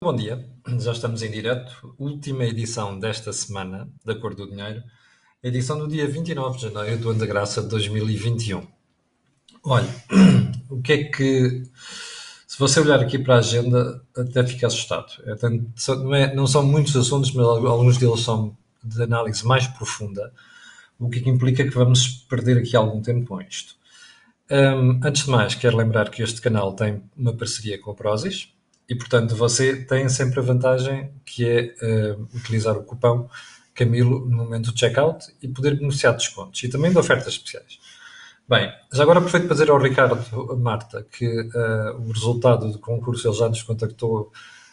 Bom dia, já estamos em direto. Última edição desta semana da Cor do Dinheiro, edição do dia 29 de janeiro do ano da graça de 2021. Olha, o que é que. Se você olhar aqui para a agenda, até fica assustado. É tanto, não, é, não, são muitos assuntos, mas alguns deles são de análise mais profunda, o que implica que vamos perder aqui algum tempo com isto. Um, antes de mais, quero lembrar que este canal tem uma parceria com a Prozis e, portanto, você tem sempre a vantagem que é uh, utilizar o cupão Camilo no momento do checkout e poder beneficiar de descontos e também de ofertas especiais. Bem, já agora aproveito para dizer ao Ricardo, a Marta, que uh, o resultado do concurso ele já nos contactou,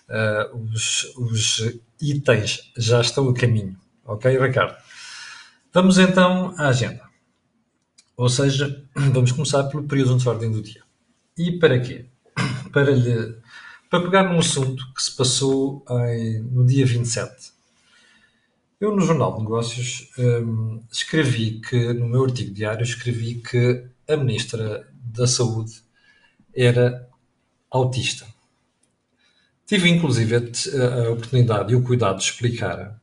uh, os, os itens já estão a caminho. Ok, Ricardo? Vamos então à agenda. Ou seja, vamos começar pelo período de ordem do dia. E para quê? Para, lhe, para pegar num assunto que se passou em, no dia 27. Eu, no Jornal de Negócios, um, escrevi que, no meu artigo diário, escrevi que a Ministra da Saúde era autista. Tive, inclusive, a, a oportunidade e o cuidado de explicar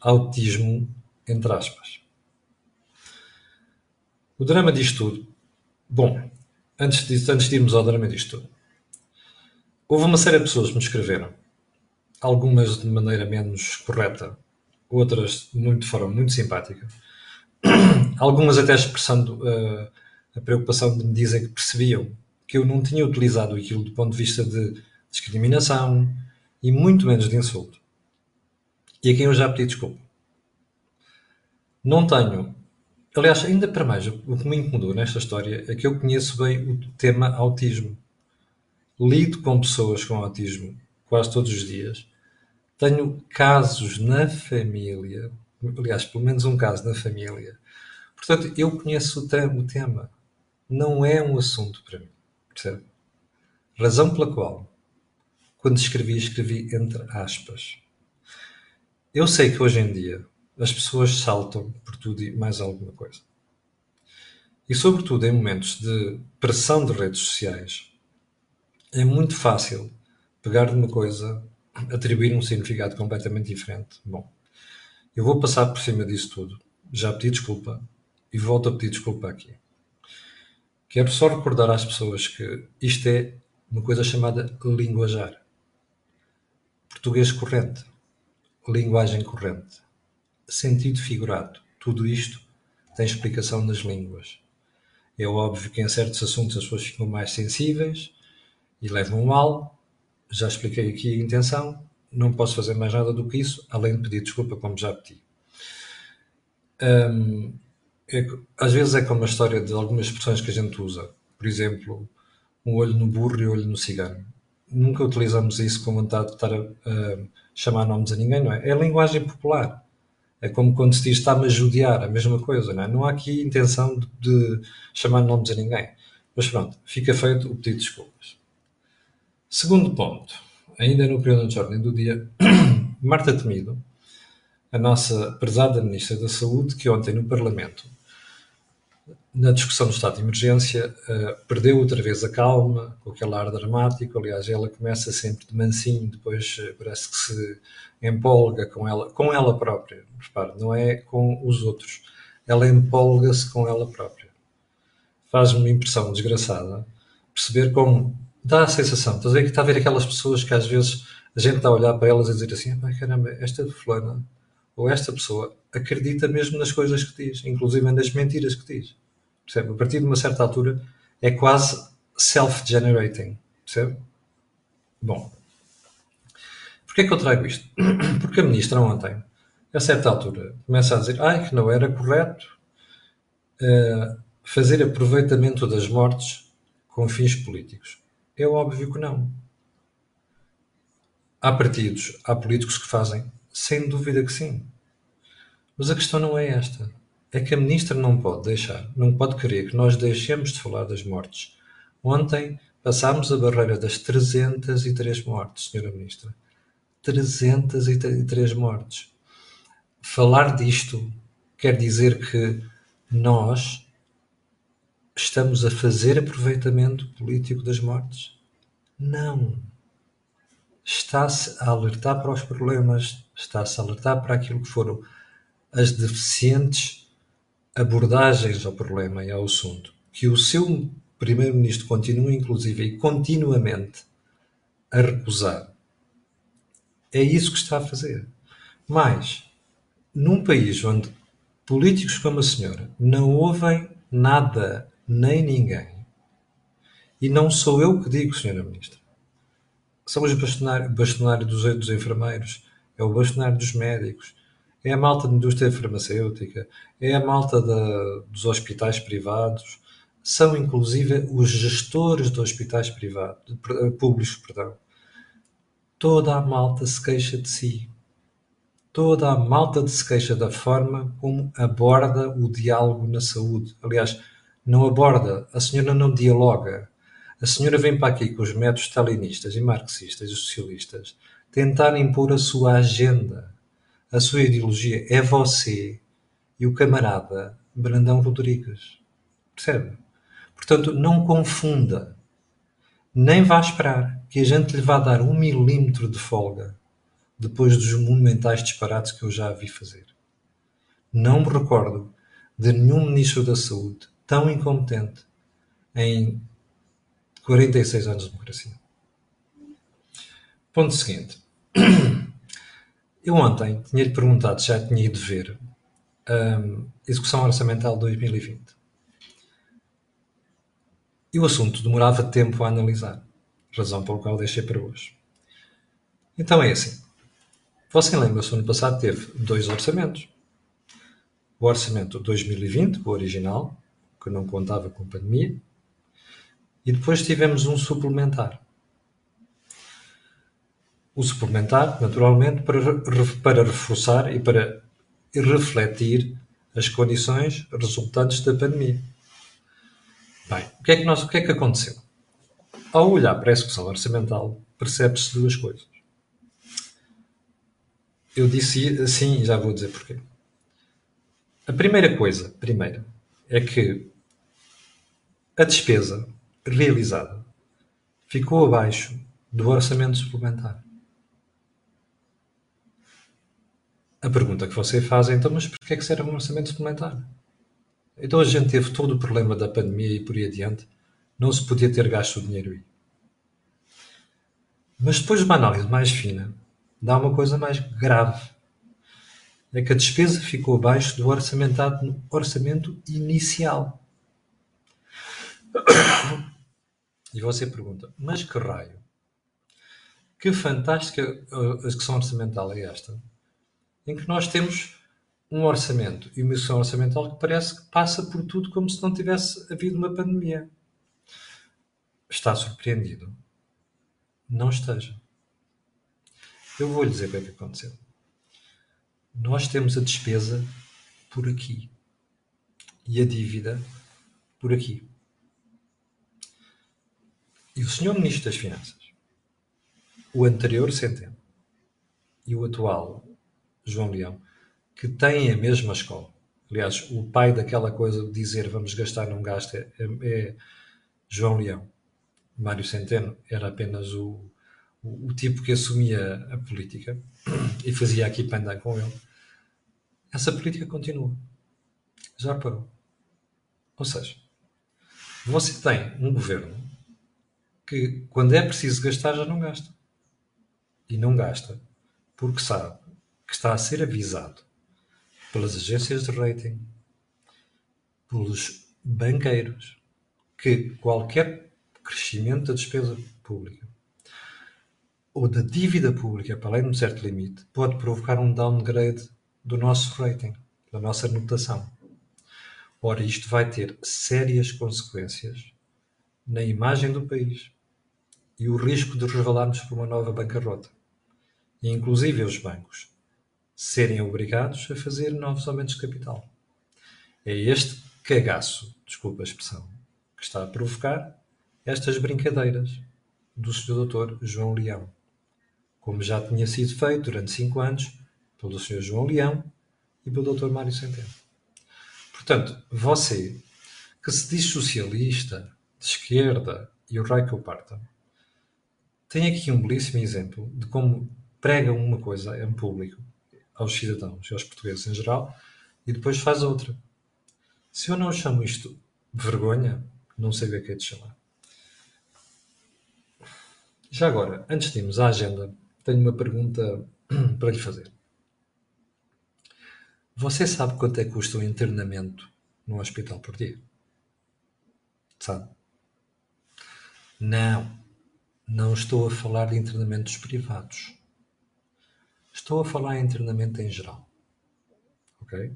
autismo entre aspas. O drama disto tudo. Bom, antes de, antes de irmos ao drama disto tudo, houve uma série de pessoas que me escreveram, algumas de maneira menos correta, outras muito, de forma muito simpática, algumas até expressando uh, a preocupação de me dizer que percebiam que eu não tinha utilizado aquilo do ponto de vista de discriminação e muito menos de insulto. E a quem eu já pedi desculpa. Não tenho Aliás, ainda para mais, o que me incomodou nesta história é que eu conheço bem o tema autismo. Lido com pessoas com autismo quase todos os dias. Tenho casos na família, aliás, pelo menos um caso na família. Portanto, eu conheço o, tema. Não é um assunto para mim. Percebe? Razão pela qual, quando escrevi, escrevi entre aspas. Eu sei que hoje em dia as pessoas saltam por tudo e mais alguma coisa. E, sobretudo, em momentos de pressão de redes sociais, é muito fácil pegar numa coisa, atribuir um significado completamente diferente. Bom, eu vou passar por cima disso tudo. Já pedi desculpa e volto a pedir desculpa aqui. Quero só recordar às pessoas que isto é uma coisa chamada linguajar. Português corrente. Linguagem corrente sentido figurado. Tudo isto tem explicação nas línguas. É óbvio que em certos assuntos as pessoas ficam mais sensíveis e levam mal. Já expliquei aqui a intenção. Não posso fazer mais nada do que isso, além de pedir desculpa, como já pedi. Hum, é, às vezes é como a história de algumas expressões que a gente usa. Por exemplo, um olho no burro e um olho no cigano. Nunca utilizamos isso com vontade de estar a, a chamar nomes a ninguém, não é? É linguagem popular é como quando se diz está-me a judiar, a mesma coisa, não é? Não há aqui intenção de, de chamar nomes a ninguém. Mas pronto, fica feito o pedido de desculpas. Segundo ponto, ainda no período de ordem do dia, Marta Temido, a nossa prezada Ministra da Saúde, que ontem no Parlamento, na discussão do estado de emergência, uh, perdeu outra vez a calma, com aquele ar dramático. Aliás, ela começa sempre de mansinho, depois uh, parece que se empolga com ela, com ela própria. Repare, não é com os outros. Ela empolga-se com ela própria. Faz-me uma impressão desgraçada perceber como dá a sensação, estás a ver que está a ver aquelas pessoas que às vezes a gente está a olhar para elas e dizer assim, ah, caramba, esta fulana ou esta pessoa acredita mesmo nas coisas que diz, inclusive nas mentiras que diz. Percebe? A partir de uma certa altura é quase self-generating. Percebe? Bom, porquê que eu trago isto? Porque a ministra ontem, a certa altura, começa a dizer ai, que não era correto uh, fazer aproveitamento das mortes com fins políticos. É óbvio que não. Há partidos, há políticos que fazem, sem dúvida que sim. Mas a questão não é esta é que a ministra não pode deixar, não pode querer que nós deixemos de falar das mortes. Ontem passámos a barreira das 303 mortes, senhora ministra. 303 mortes. Falar disto quer dizer que nós estamos a fazer aproveitamento político das mortes? Não. está-se a alertar para os problemas, está-se a alertar para aquilo que foram as deficientes abordagens ao problema e ao assunto, que o seu primeiro-ministro continua, inclusive, e continuamente a recusar. É isso que está a fazer. Mas, num país onde políticos como a senhora não ouvem nada nem ninguém, e não sou eu que digo, senhora ministra, são os bastonários, bastonário dos, dos enfermeiros, é o bastonário dos médicos, é a malta da indústria farmacêutica, é a malta da, dos hospitais privados, são inclusive os gestores de hospitais privados, públicos, perdão. Toda a malta se queixa de si. Toda a malta se queixa da forma como aborda o diálogo na saúde. Aliás, não aborda, a senhora não dialoga. A senhora vem para aqui com os métodos stalinistas e marxistas e socialistas tentar impor a sua agenda a sua ideologia é você e o camarada Brandão Rodrigues. Percebe? Portanto, não confunda. Nem vá esperar que a gente lhe vá dar um milímetro de folga depois dos monumentais disparates que eu já vi fazer. Não me recordo de nenhum ministro da Saúde tão incompetente em 46 anos de democracia. Ponto seguinte. Eu ontem tinha-lhe perguntado se já tinha ido ver um, Execução Orçamental 2020. E o assunto demorava tempo a analisar, razão pela qual deixei para hoje. Então é assim. Você lembra-se, ano passado teve dois orçamentos. O orçamento 2020, o original, que não contava com pandemia, e depois tivemos um suplementar, o suplementar, naturalmente, para, para reforçar e para refletir as condições resultantes da pandemia. Bem, o que é que, nós, o que, é que aconteceu? Ao olhar para a execução orçamental, percebe-se duas coisas. Eu disse assim e já vou dizer porquê. A primeira coisa, primeira, é que a despesa realizada ficou abaixo do orçamento suplementar. A pergunta que você faz é então, mas porquê é que será um orçamento suplementar? Então a gente teve todo o problema da pandemia e por aí adiante, não se podia ter gasto o dinheiro aí. Mas depois de uma análise mais fina, dá uma coisa mais grave. É que a despesa ficou abaixo do orçamentado no orçamento inicial. E você pergunta, mas que raio? Que fantástica execução orçamental é esta? em que nós temos um orçamento e uma execução orçamental que parece que passa por tudo como se não tivesse havido uma pandemia. Está surpreendido? Não esteja. Eu vou lhe dizer o que é que aconteceu. Nós temos a despesa por aqui e a dívida por aqui. E o senhor Ministro das Finanças, o anterior Centeno e o atual João Leão, que têm a mesma escola. Aliás, o pai daquela coisa de dizer vamos gastar, não gasta, é, é João Leão. Mário Centeno era apenas o, o, o, tipo que assumia a política e fazia aqui para andar com ele. Essa política continua. Já parou. Ou seja, você tem um governo que, quando é preciso gastar, já não gasta. E não gasta porque sabe que está a ser avisado pelas agências de rating, pelos banqueiros, que qualquer crescimento da despesa pública ou da dívida pública para além de um certo limite pode provocar um downgrade do nosso rating, da nossa notação. Ora, isto vai ter sérias consequências na imagem do país e o risco de resvalarmos por uma nova bancarrota. E, inclusive os bancos serem obrigados a fazer novos aumentos de capital. É este cagaço, desculpa a expressão, que está a provocar estas brincadeiras do Sr. Dr. João Leão, como já tinha sido feito durante cinco anos pelo Sr. João Leão e pelo Dr. Mário Centeno. Portanto, você que se diz socialista, de esquerda e o raio que o parta, tem aqui um belíssimo exemplo de como prega uma coisa em público aos cidadãos e aos portugueses em geral e depois faz outra. Se eu não chamo isto vergonha, não sei o que é de chamar. Já agora, antes de irmos à agenda, tenho uma pergunta para lhe fazer. Você sabe quanto é que custa um internamento num hospital por dia? Sabe? Não. Não estou a falar de internamentos privados. Estou a falar em internamento em geral. Ok?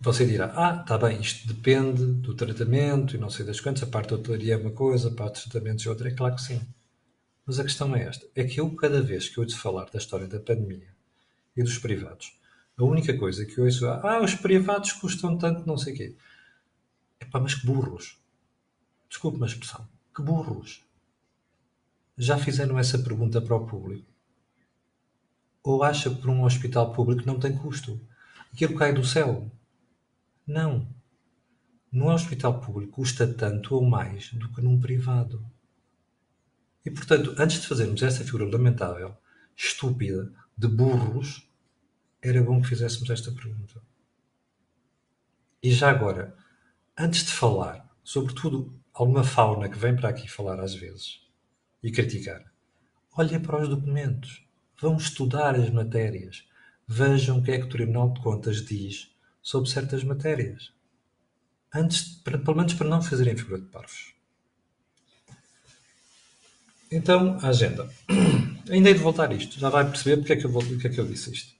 Você dirá, ah, está bem, isto depende do tratamento e não sei das quantas, a parte da hotelaria é uma coisa, a parte dos tratamentos é outra, é claro que sim. Mas a questão é esta: é que eu, cada vez que ouço falar da história da pandemia e dos privados, a única coisa que ouço é: ah, os privados custam tanto, não sei o quê. Epá, mas que burros. Desculpe uma expressão. Que burros. Já fizeram essa pergunta para o público? Ou acha que por um hospital público não tem custo? Aquilo cai do céu? Não. No hospital público custa tanto ou mais do que num privado. E, portanto, antes de fazermos essa figura lamentável, estúpida, de burros, era bom que fizéssemos esta pergunta. E já agora, antes de falar, sobretudo alguma fauna que vem para aqui falar às vezes e criticar, olhem para os documentos, vão estudar as matérias, vejam o que é que o Tribunal de Contas diz sobre certas matérias. Antes, pelo menos para não fazerem figura de parvos. Então, a agenda. Ainda hei de voltar a isto. Já vai perceber porque é que eu, volto, porque é que eu disse isto.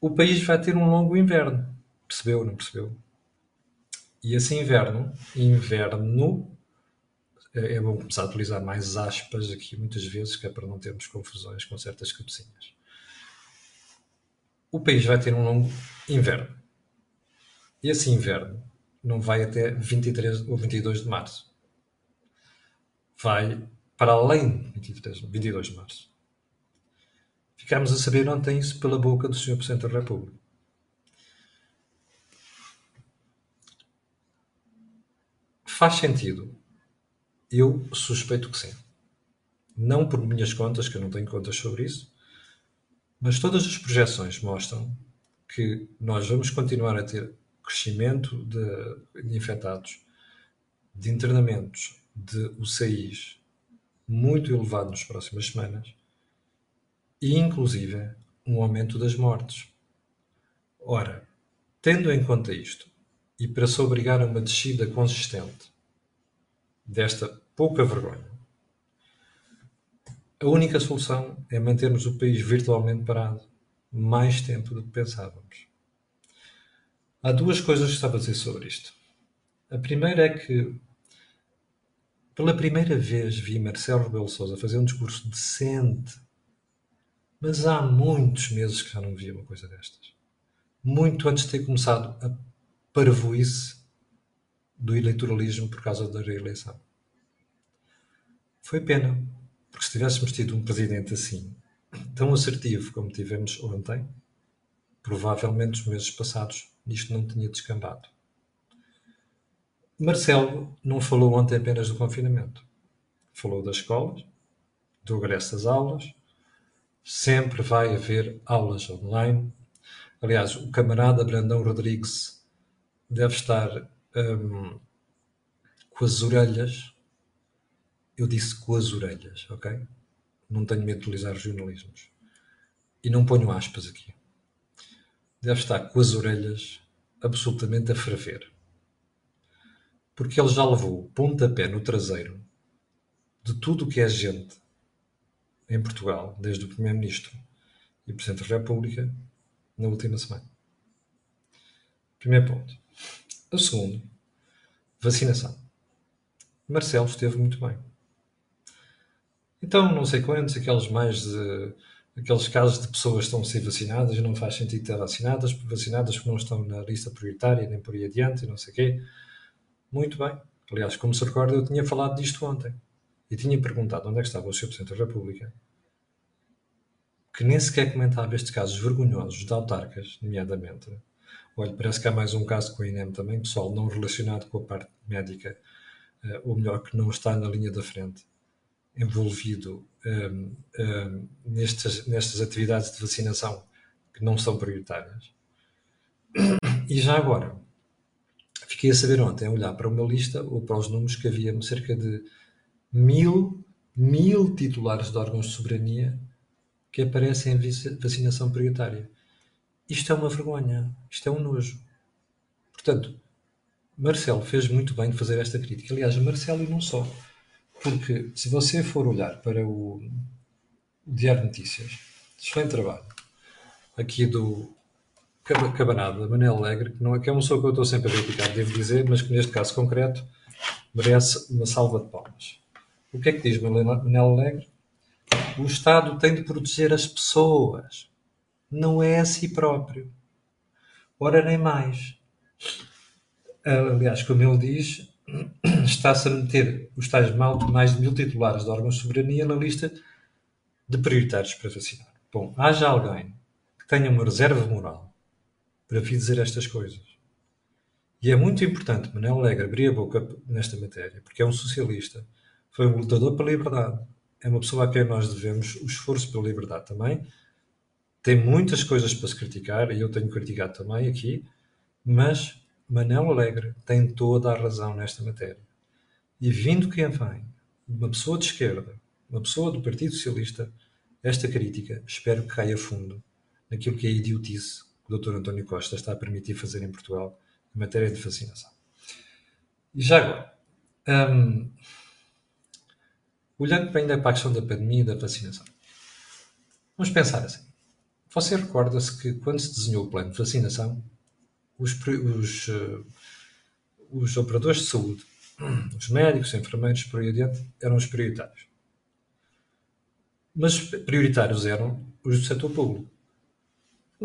O país vai ter um longo inverno. Percebeu, não percebeu? E esse inverno, inverno, é, é bom começar a utilizar mais aspas aqui muitas vezes, que é para não termos confusões com certas cabecinhas. O país vai ter um longo inverno. E esse inverno não vai até 23 ou 22 de março. Vai para além de 23, 22 de março. Ficámos a saber ontem isso pela boca do Sr. Presidente da República. Faz sentido? Eu suspeito que sim. Não por minhas contas, que eu não tenho contas sobre isso, mas todas as projeções mostram que nós vamos continuar a ter crescimento de infectados, de internamentos, de UCIs, muito elevado nas próximas semanas e, inclusive, um aumento das mortes. Ora, tendo em conta isto, e para se obrigar a uma descida consistente desta pouca vergonha, a única solução é mantermos o país virtualmente parado mais tempo do que pensávamos. Há duas coisas que estava a dizer sobre isto. A primeira é que pela primeira vez vi Marcelo Rebelo Sousa fazer um discurso decente, mas há muitos meses que já não via uma coisa destas. Muito antes de ter começado a parvoíce do eleitoralismo por causa da reeleição. Foi pena, porque se tivéssemos tido um presidente assim, tão assertivo como tivemos ontem, provavelmente os meses passados isto não tinha descambado. Marcelo não falou ontem apenas do confinamento. Falou das escolas, do regresso às aulas. Sempre vai haver aulas online. Aliás, o camarada Brandão Rodrigues deve estar um, com as orelhas. Eu disse com as orelhas, ok? Não tenho medo de utilizar jornalismos. E não ponho aspas aqui. Deve estar com as orelhas absolutamente a ferver porque ele já levou pontapé no traseiro de tudo o que é gente em Portugal, desde o Primeiro-Ministro e o Presidente da República, na última semana. Primeiro ponto. O segundo, vacinação. Marcelo esteve muito bem. Então, não sei quantos, aqueles mais de, aqueles casos de pessoas que estão a ser vacinadas não faz sentido estar vacinadas, vacinadas porque não estão na lista prioritária, nem por aí adiante, e não sei o quê. Muito bem. Aliás, como se recorda, eu tinha falado disto ontem. E tinha perguntado onde é que estava o Sr. Presidente da República, que nem sequer comentava estes casos vergonhosos de autarcas, nomeadamente. Olha, parece que há mais um caso com a INEM também, pessoal não relacionado com a parte médica, uh, ou melhor, que não está na linha da frente, envolvido um, um, nestas, nestas atividades de vacinação que não são prioritárias. E já agora, fiquei a saber ontem, a olhar para uma lista ou para os números que havia cerca de mil, mil titulares de órgãos de soberania que aparecem em vacinação prioritária. Isto é uma vergonha, isto é um nojo. Portanto, Marcelo fez muito bem de fazer esta crítica. Aliás, Marcelo e não só. Porque se você for olhar para o, Diário de Notícias, excelente trabalho, aqui do Cabanada, Manel Alegre, que, não é, que é uma pessoa que eu estou sempre a criticar, devo dizer, mas que neste caso concreto merece uma salva de palmas. O que é que diz Manel Alegre? O Estado tem de proteger as pessoas, não é a si próprio. Ora, nem mais. Aliás, como ele diz, está-se a meter os tais mais de mil titulares de órgãos de soberania na lista de prioritários para vacinar. Bom, haja alguém que tenha uma reserva moral vir dizer estas coisas. E é muito importante Manuel Alegre abrir a boca nesta matéria, porque é um socialista, foi um lutador pela liberdade, é uma pessoa a quem nós devemos o esforço pela liberdade também. Tem muitas coisas para se criticar, e eu tenho criticado também aqui, mas Manel Alegre tem toda a razão nesta matéria. E vindo quem vem, uma pessoa de esquerda, uma pessoa do Partido Socialista, esta crítica espero que caia fundo naquilo que é idiotice o Dr. António Costa está a permitir fazer em Portugal em matéria de vacinação. E já agora, hum, olhando ainda para a questão da pandemia e da vacinação, vamos pensar assim. Você recorda-se que quando se desenhou o plano de vacinação, os, os, uh, os operadores de saúde, os médicos, os enfermeiros, por aí adiante, eram os prioritários. Mas prioritários eram os do setor público.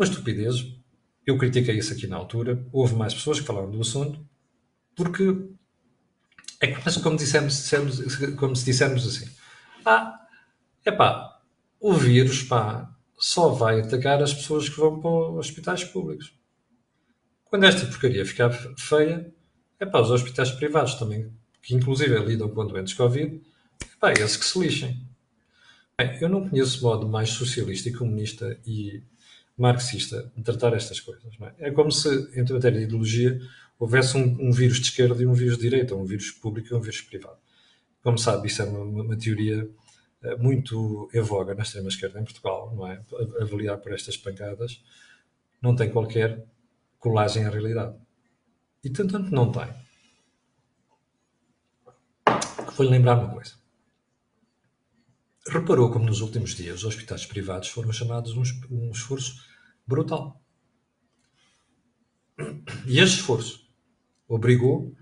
Uma estupidez. Eu critiquei isso aqui na altura. Houve mais pessoas que falaram do assunto, porque é quase como, dissemos, dissemos, como se dissermos assim: ah, é pá, o vírus pá, só vai atacar as pessoas que vão para os hospitais públicos. Quando esta porcaria ficar feia, é para os hospitais privados também, que inclusive lidam com doentes Covid, é pá, esses que se lixem. Bem, eu não conheço modo mais socialista e comunista e marxista de tratar estas coisas. É? é? como se, entre matéria de ideologia, houvesse um, um, vírus de esquerda e um vírus de direita, um vírus público e um vírus privado. Como sabe, isso é uma, uma teoria uh, muito em voga na extrema-esquerda em Portugal, não é? Avaliar por estas pancadas, não tem qualquer colagem à realidade. E tanto não tem. Vou-lhe lembrar uma coisa. Reparou como nos últimos dias os hospitais privados foram chamados um, um esforço brutal. E este esforço obrigou,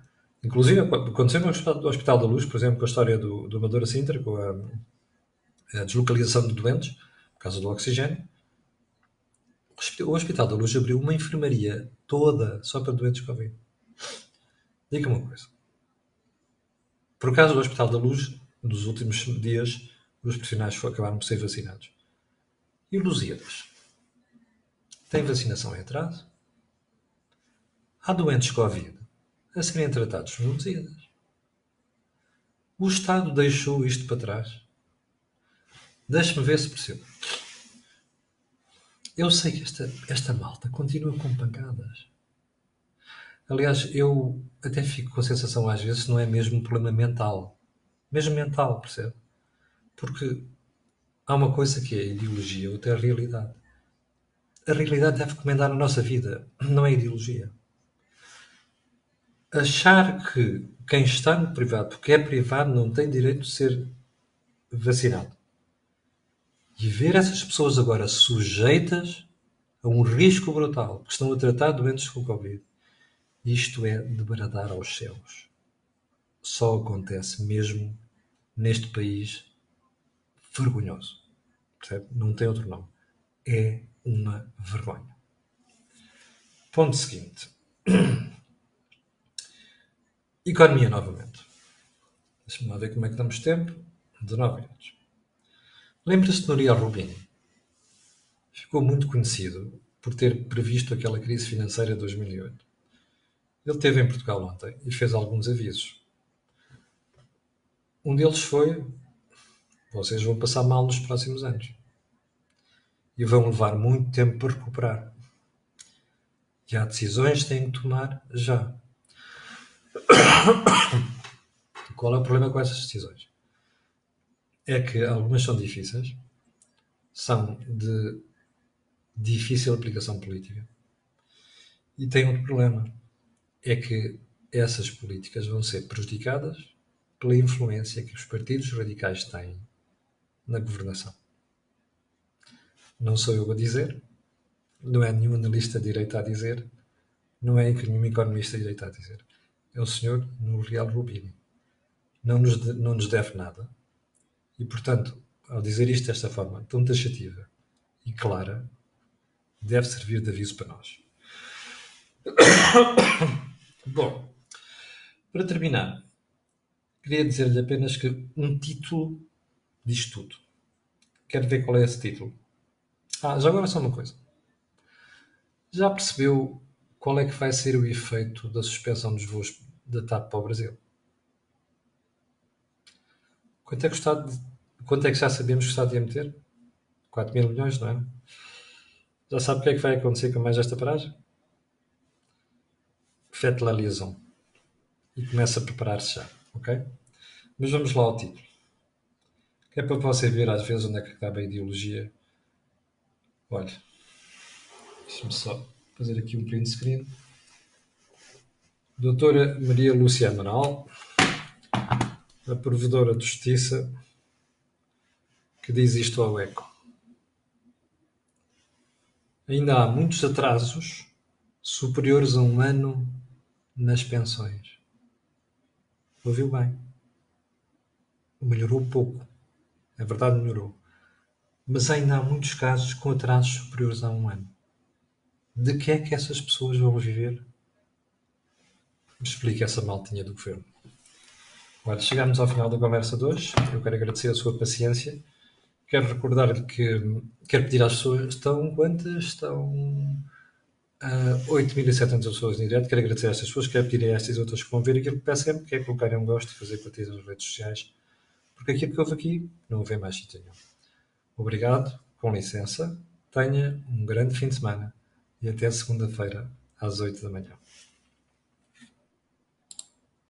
inclusive aconteceu no Hospital, da Luz, por exemplo, com a história do, do Amadora Sintra, com a, a deslocalização de doentes, por causa do oxigênio, o Hospital da Luz abriu uma enfermaria toda só para doentes Covid. Diga-me uma coisa. Por causa do Hospital da Luz, nos últimos dias, os profissionais acabaram por ser vacinados. E? Tem vacinação em atraso? Há doentes Covid a serem tratados Lusíadas. O Estado deixou isto para trás. Deixe-me ver se percebo. Eu sei que esta, esta malta continua com pancadas. Aliás, eu até fico com a sensação às vezes não é mesmo um problema mental. Mesmo mental, percebe? Porque há uma coisa que é a ideologia, outra é a realidade. A realidade deve recomendar a nossa vida, não é ideologia. Achar que quem está no privado, porque é privado, não tem direito de ser vacinado e ver essas pessoas agora sujeitas a um risco brutal, que estão a tratar doentes com Covid, isto é de bradar aos céus. Só acontece mesmo neste país vergonhoso. Percebe? Não tem outro nome. É uma vergonha. Ponto seguinte. Economia novamente. Deixa-me ver como é que damos tempo. 19 minutos. Lembra-se de Noriel Rubini? Ficou muito conhecido por ter previsto aquela crise financeira de 2008. Ele esteve em Portugal ontem e fez alguns avisos. Um deles foi: vocês vão passar mal nos próximos anos e vão levar muito tempo para recuperar. E há decisões que têm que tomar já. Qual é o problema com essas decisões? É que algumas são difíceis, são de difícil aplicação política. E tem outro problema: é que essas políticas vão ser prejudicadas pela influência que os partidos radicais têm na governação. Não sou eu a dizer, não é nenhum analista de direito a dizer, não é nenhum economista de direito a dizer. É o senhor no Real Rubini. Não nos, não nos deve nada. E, portanto, ao dizer isto desta forma tão taxativa e clara, deve servir de aviso para nós. Bom, para terminar, queria dizer-lhe apenas que um título diz tudo. Quero ver qual é esse título. Ah, já agora só uma coisa. Já percebeu qual é que vai ser o efeito da suspensão dos voos da TAP para o Brasil? Quanto é que, está de... Quanto é que já sabemos que está de meter? 4 mil milhões, não é? Já sabe o que é que vai acontecer com mais esta paragem? Liaison. E começa a preparar-se já, ok? Mas vamos lá ao título. Que é para você ver às vezes onde é que acaba a ideologia. Olha, deixa-me só fazer aqui um print screen. Doutora Maria Lúcia Amaral, a provedora de justiça, que diz isto ao eco. Ainda há muitos atrasos superiores a um ano nas pensões. Ouviu bem? Melhorou pouco. É verdade, melhorou. Mas ainda há muitos casos com atrasos superiores a um ano. De que é que essas pessoas vão viver? Explique essa maltinha do governo. Olha, chegamos ao final da conversa de hoje. Eu quero agradecer a sua paciência Quero recordar-lhe que quero pedir às pessoas, estão quantas? Estão uh, 8.700 pessoas em direto. Quero agradecer a estas pessoas, quero pedir a estas e outras que vão ver aquilo que peço sempre, que é colocarem um gosto e fazer partidas nas redes sociais, porque aquilo que houve aqui não houve mais sítio nenhum. Obrigado, com licença, tenha um grande fim de semana e até segunda-feira às 8 da manhã.